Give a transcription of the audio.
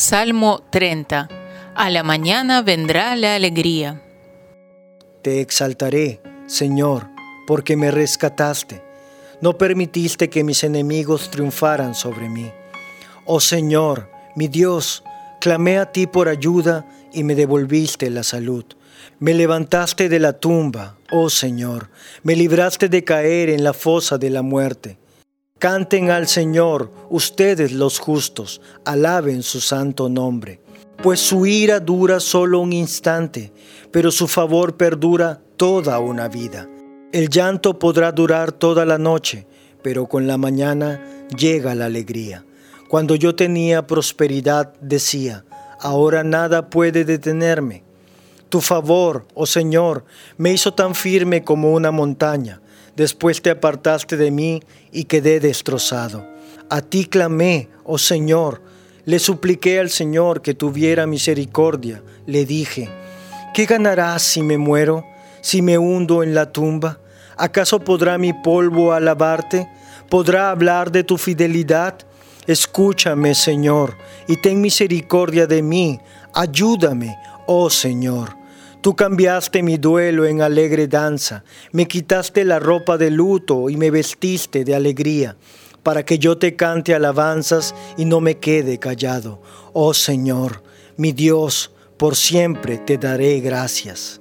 Salmo 30. A la mañana vendrá la alegría. Te exaltaré, Señor, porque me rescataste. No permitiste que mis enemigos triunfaran sobre mí. Oh Señor, mi Dios, clamé a ti por ayuda y me devolviste la salud. Me levantaste de la tumba, oh Señor, me libraste de caer en la fosa de la muerte. Canten al Señor, ustedes los justos, alaben su santo nombre, pues su ira dura solo un instante, pero su favor perdura toda una vida. El llanto podrá durar toda la noche, pero con la mañana llega la alegría. Cuando yo tenía prosperidad decía, ahora nada puede detenerme. Tu favor, oh Señor, me hizo tan firme como una montaña Después te apartaste de mí y quedé destrozado. A ti clamé, oh Señor. Le supliqué al Señor que tuviera misericordia. Le dije, ¿qué ganarás si me muero, si me hundo en la tumba? ¿Acaso podrá mi polvo alabarte? ¿Podrá hablar de tu fidelidad? Escúchame, Señor, y ten misericordia de mí. Ayúdame, oh Señor. Tú cambiaste mi duelo en alegre danza, me quitaste la ropa de luto y me vestiste de alegría, para que yo te cante alabanzas y no me quede callado. Oh Señor, mi Dios, por siempre te daré gracias.